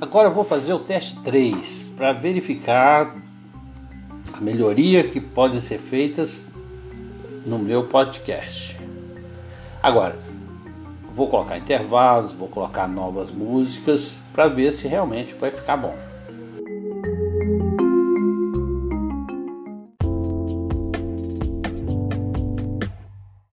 Agora eu vou fazer o teste 3 para verificar a melhoria que podem ser feitas no meu podcast. Agora, vou colocar intervalos, vou colocar novas músicas para ver se realmente vai ficar bom.